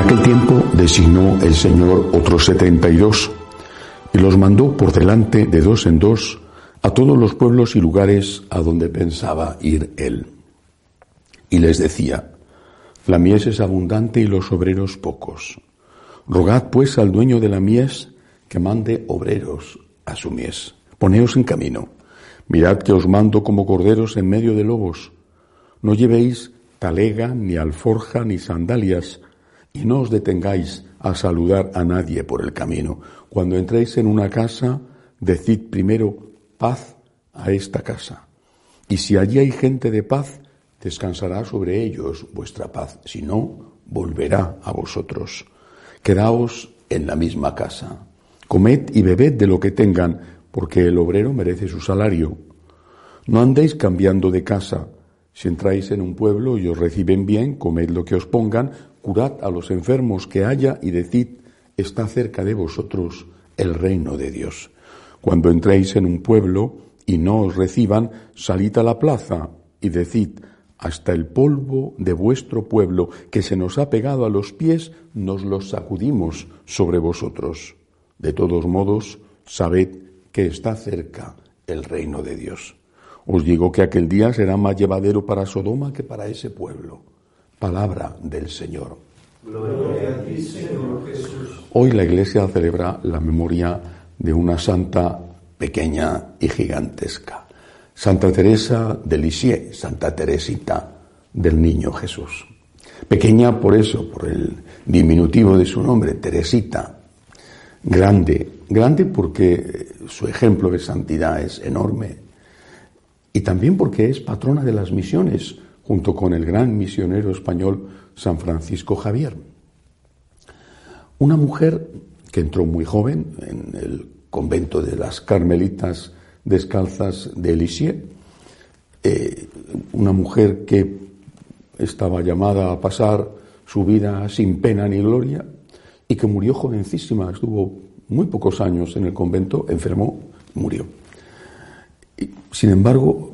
aquel tiempo designó el Señor otros setenta y dos y los mandó por delante de dos en dos a todos los pueblos y lugares a donde pensaba ir él. Y les decía, la mies es abundante y los obreros pocos. Rogad pues al dueño de la mies que mande obreros a su mies. Poneos en camino. Mirad que os mando como corderos en medio de lobos. No llevéis talega, ni alforja, ni sandalias, y no os detengáis a saludar a nadie por el camino. Cuando entréis en una casa, decid primero paz a esta casa. Y si allí hay gente de paz, descansará sobre ellos vuestra paz. Si no, volverá a vosotros. Quedaos en la misma casa. Comed y bebed de lo que tengan, porque el obrero merece su salario. No andéis cambiando de casa. Si entráis en un pueblo y os reciben bien, comed lo que os pongan, curad a los enfermos que haya y decid, está cerca de vosotros el reino de Dios. Cuando entréis en un pueblo y no os reciban, salid a la plaza y decid, hasta el polvo de vuestro pueblo que se nos ha pegado a los pies, nos los sacudimos sobre vosotros. De todos modos, sabed que está cerca el reino de Dios. Os digo que aquel día será más llevadero para Sodoma que para ese pueblo. Palabra del Señor. Gloria a ti, Señor Jesús. Hoy la Iglesia celebra la memoria de una santa pequeña y gigantesca. Santa Teresa de Lisieux, Santa Teresita del Niño Jesús. Pequeña por eso, por el diminutivo de su nombre, Teresita. Grande, grande porque su ejemplo de santidad es enorme. Y también porque es patrona de las misiones, junto con el gran misionero español San Francisco Javier. Una mujer que entró muy joven en el convento de las Carmelitas Descalzas de Lisieux, eh, una mujer que estaba llamada a pasar su vida sin pena ni gloria y que murió jovencísima, estuvo muy pocos años en el convento, enfermó, murió. sin embargo,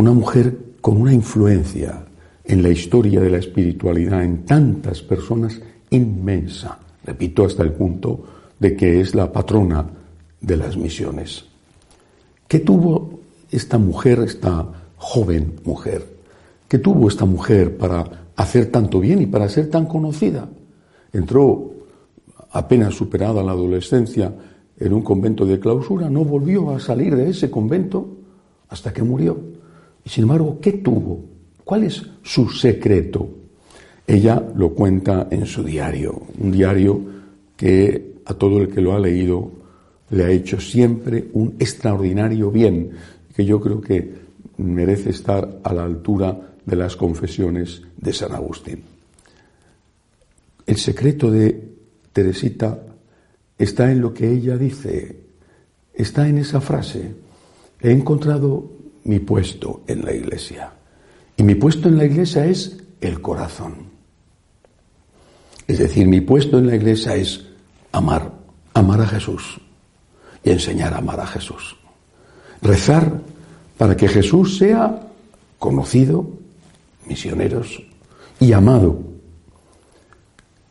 una mujer con una influencia en la historia de la espiritualidad en tantas personas inmensa, repito, hasta el punto de que es la patrona de las misiones. ¿Qué tuvo esta mujer, esta joven mujer? ¿Qué tuvo esta mujer para hacer tanto bien y para ser tan conocida? Entró apenas superada la adolescencia en un convento de clausura, no volvió a salir de ese convento hasta que murió. Y sin embargo, ¿qué tuvo? ¿Cuál es su secreto? Ella lo cuenta en su diario, un diario que a todo el que lo ha leído le ha hecho siempre un extraordinario bien, que yo creo que merece estar a la altura de las confesiones de San Agustín. El secreto de Teresita está en lo que ella dice, está en esa frase. He encontrado mi puesto en la iglesia. Y mi puesto en la iglesia es el corazón. Es decir, mi puesto en la iglesia es amar, amar a Jesús y enseñar a amar a Jesús. Rezar para que Jesús sea conocido, misioneros, y amado.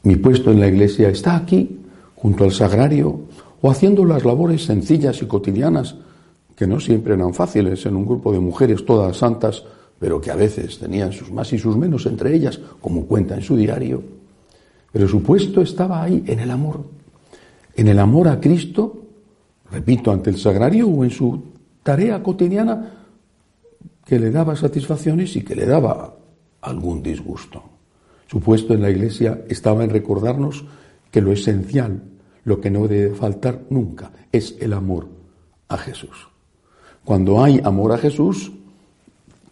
Mi puesto en la iglesia está aquí, junto al sagrario, o haciendo las labores sencillas y cotidianas que no siempre eran fáciles en un grupo de mujeres todas santas, pero que a veces tenían sus más y sus menos entre ellas, como cuenta en su diario. Pero su puesto estaba ahí, en el amor. En el amor a Cristo, repito, ante el sagrario o en su tarea cotidiana que le daba satisfacciones y que le daba algún disgusto. Su puesto en la iglesia estaba en recordarnos que lo esencial, lo que no debe faltar nunca, es el amor a Jesús. Cuando hay amor a Jesús,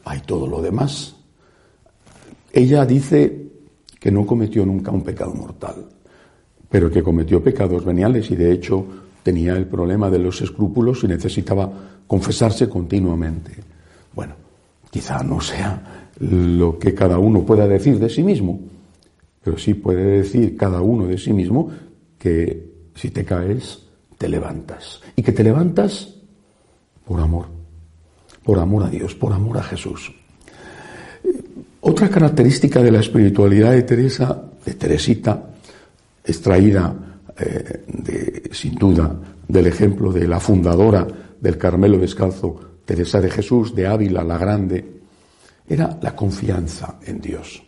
hay todo lo demás. Ella dice que no cometió nunca un pecado mortal, pero que cometió pecados veniales y de hecho tenía el problema de los escrúpulos y necesitaba confesarse continuamente. Bueno, quizá no sea lo que cada uno pueda decir de sí mismo, pero sí puede decir cada uno de sí mismo que si te caes, te levantas. Y que te levantas por amor, por amor a Dios, por amor a Jesús. Otra característica de la espiritualidad de Teresa de Teresita, extraída eh, sin duda del ejemplo de la fundadora del Carmelo Descalzo, Teresa de Jesús, de Ávila la Grande, era la confianza en Dios.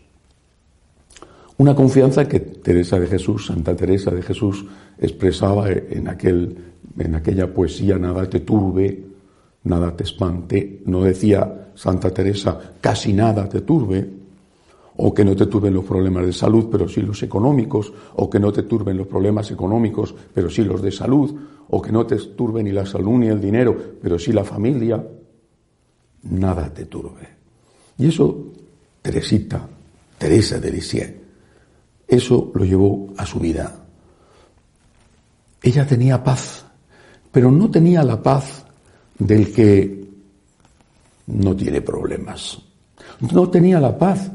Una confianza que Teresa de Jesús, Santa Teresa de Jesús, expresaba en, aquel, en aquella poesía, nada te turbe, nada te espante. No decía Santa Teresa, casi nada te turbe, o que no te turben los problemas de salud, pero sí los económicos, o que no te turben los problemas económicos, pero sí los de salud, o que no te turbe ni la salud ni el dinero, pero sí la familia. Nada te turbe. Y eso, Teresita, Teresa de Lisieux, eso lo llevó a su vida. Ella tenía paz, pero no tenía la paz del que no tiene problemas. No tenía la paz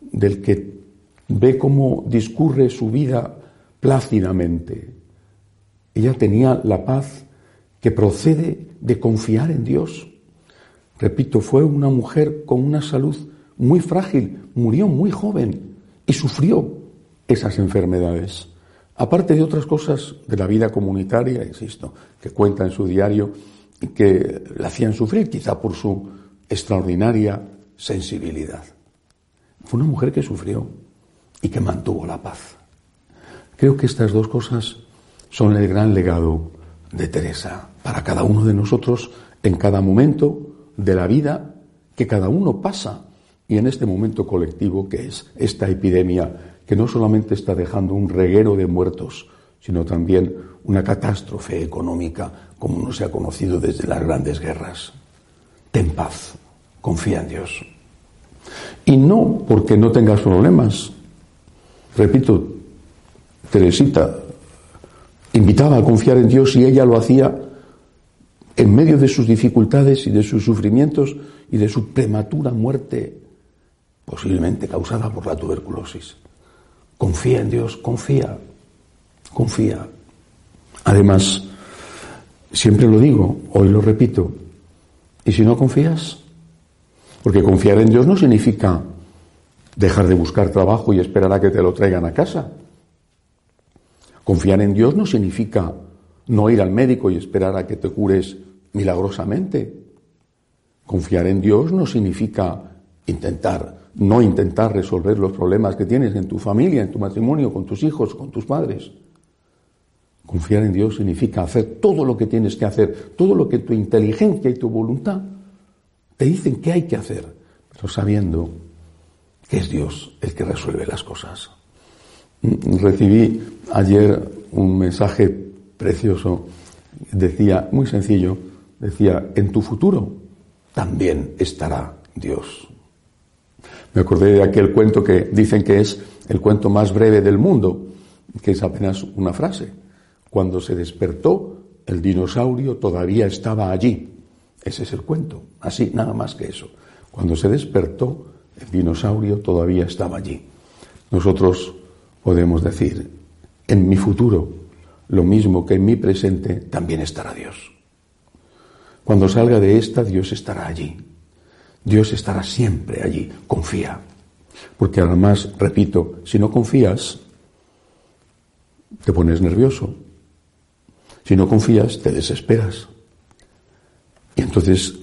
del que ve cómo discurre su vida plácidamente. Ella tenía la paz que procede de confiar en Dios. Repito, fue una mujer con una salud muy frágil, murió muy joven y sufrió esas enfermedades. Aparte de otras cosas de la vida comunitaria, insisto, que cuenta en su diario que la hacían sufrir, quizá por su extraordinaria sensibilidad. Fue una mujer que sufrió y que mantuvo la paz. Creo que estas dos cosas son el gran legado de Teresa para cada uno de nosotros en cada momento de la vida que cada uno pasa y en este momento colectivo que es esta epidemia que no solamente está dejando un reguero de muertos, sino también una catástrofe económica como no se ha conocido desde las grandes guerras. Ten paz, confía en Dios. Y no porque no tengas problemas. Repito, Teresita invitaba a confiar en Dios y ella lo hacía en medio de sus dificultades y de sus sufrimientos y de su prematura muerte, posiblemente causada por la tuberculosis. Confía en Dios, confía, confía. Además, siempre lo digo, hoy lo repito, ¿y si no confías? Porque confiar en Dios no significa dejar de buscar trabajo y esperar a que te lo traigan a casa. Confiar en Dios no significa no ir al médico y esperar a que te cures milagrosamente. Confiar en Dios no significa intentar no intentar resolver los problemas que tienes en tu familia, en tu matrimonio, con tus hijos, con tus padres. Confiar en Dios significa hacer todo lo que tienes que hacer, todo lo que tu inteligencia y tu voluntad te dicen que hay que hacer, pero sabiendo que es Dios el que resuelve las cosas. Recibí ayer un mensaje precioso, decía, muy sencillo, decía, en tu futuro también estará Dios. Me acordé de aquel cuento que dicen que es el cuento más breve del mundo, que es apenas una frase. Cuando se despertó, el dinosaurio todavía estaba allí. Ese es el cuento, así, nada más que eso. Cuando se despertó, el dinosaurio todavía estaba allí. Nosotros podemos decir, en mi futuro, lo mismo que en mi presente, también estará Dios. Cuando salga de esta, Dios estará allí. Dios estará siempre allí. Confía. Porque además, repito, si no confías, te pones nervioso. Si no confías, te desesperas. Y entonces,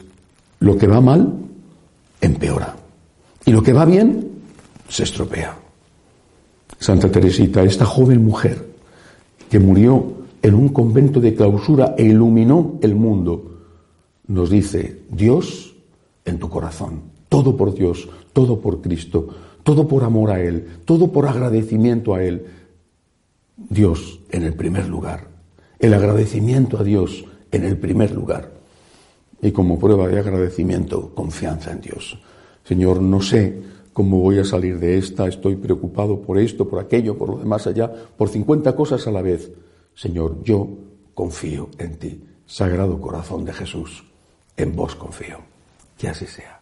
lo que va mal, empeora. Y lo que va bien, se estropea. Santa Teresita, esta joven mujer que murió en un convento de clausura e iluminó el mundo, nos dice, Dios en tu corazón. Todo por Dios, todo por Cristo, todo por amor a Él, todo por agradecimiento a Él. Dios en el primer lugar. El agradecimiento a Dios en el primer lugar. Y como prueba de agradecimiento, confianza en Dios. Señor, no sé cómo voy a salir de esta, estoy preocupado por esto, por aquello, por lo demás allá, por 50 cosas a la vez. Señor, yo confío en ti. Sagrado corazón de Jesús, en vos confío. Que así sea.